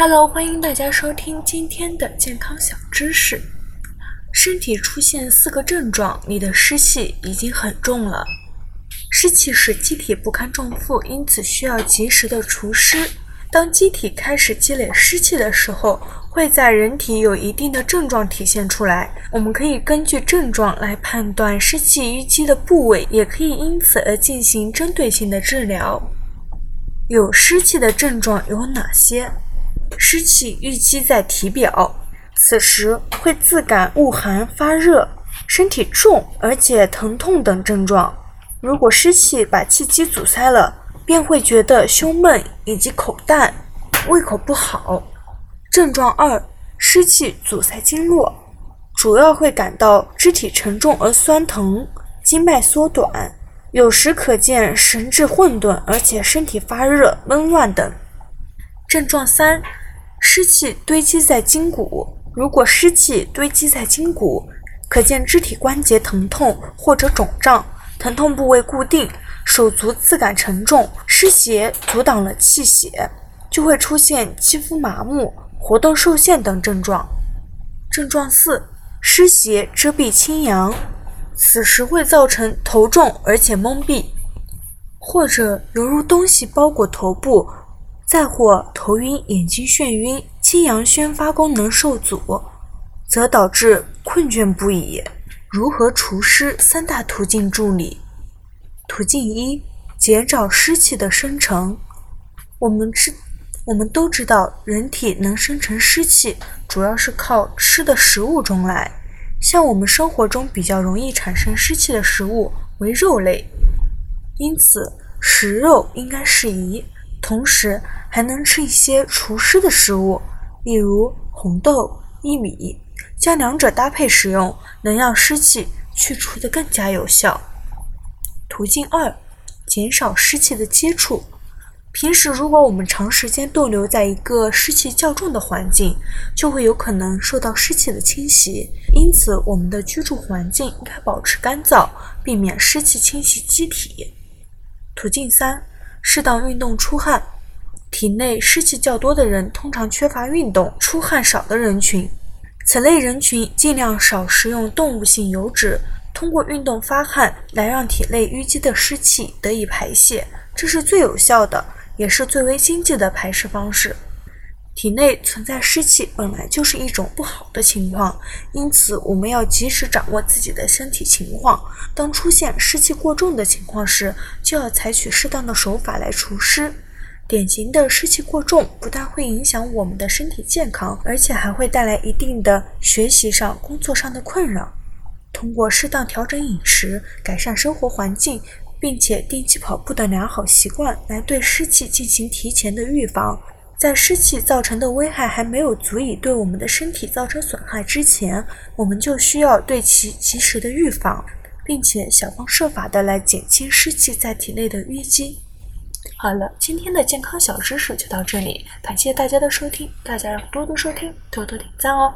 Hello，欢迎大家收听今天的健康小知识。身体出现四个症状，你的湿气已经很重了。湿气使机体不堪重负，因此需要及时的除湿。当机体开始积累湿气的时候，会在人体有一定的症状体现出来。我们可以根据症状来判断湿气淤积的部位，也可以因此而进行针对性的治疗。有湿气的症状有哪些？湿气淤积在体表，此时会自感恶寒、发热、身体重而且疼痛等症状。如果湿气把气机阻塞了，便会觉得胸闷以及口淡、胃口不好。症状二：湿气阻塞经络，主要会感到肢体沉重而酸疼，经脉缩短，有时可见神志混沌，而且身体发热、闷乱等。症状三。湿气堆积在筋骨，如果湿气堆积在筋骨，可见肢体关节疼痛或者肿胀，疼痛部位固定，手足自感沉重，湿邪阻挡了气血，就会出现肌肤麻木、活动受限等症状。症状四：湿邪遮蔽清阳，此时会造成头重而且懵闭，或者犹如东西包裹头部。再或头晕、眼睛眩晕、清阳宣发功能受阻，则导致困倦不已。如何除湿？三大途径助理。途径一：减少湿气的生成。我们知，我们都知道，人体能生成湿气，主要是靠吃的食物中来。像我们生活中比较容易产生湿气的食物为肉类，因此食肉应该适宜。同时，还能吃一些除湿的食物，例如红豆、薏米，将两者搭配食用，能让湿气去除的更加有效。途径二，减少湿气的接触。平时如果我们长时间逗留在一个湿气较重的环境，就会有可能受到湿气的侵袭。因此，我们的居住环境应该保持干燥，避免湿气侵袭机体。途径三，适当运动出汗。体内湿气较多的人通常缺乏运动、出汗少的人群，此类人群尽量少食用动物性油脂，通过运动发汗来让体内淤积的湿气得以排泄，这是最有效的，也是最为经济的排湿方式。体内存在湿气本来就是一种不好的情况，因此我们要及时掌握自己的身体情况，当出现湿气过重的情况时，就要采取适当的手法来除湿。典型的湿气过重，不但会影响我们的身体健康，而且还会带来一定的学习上、工作上的困扰。通过适当调整饮食、改善生活环境，并且定期跑步的良好习惯，来对湿气进行提前的预防。在湿气造成的危害还没有足以对我们的身体造成损害之前，我们就需要对其及时的预防，并且想方设法的来减轻湿气在体内的淤积。好了，今天的健康小知识就到这里，感谢大家的收听，大家要多多收听，多多点赞哦。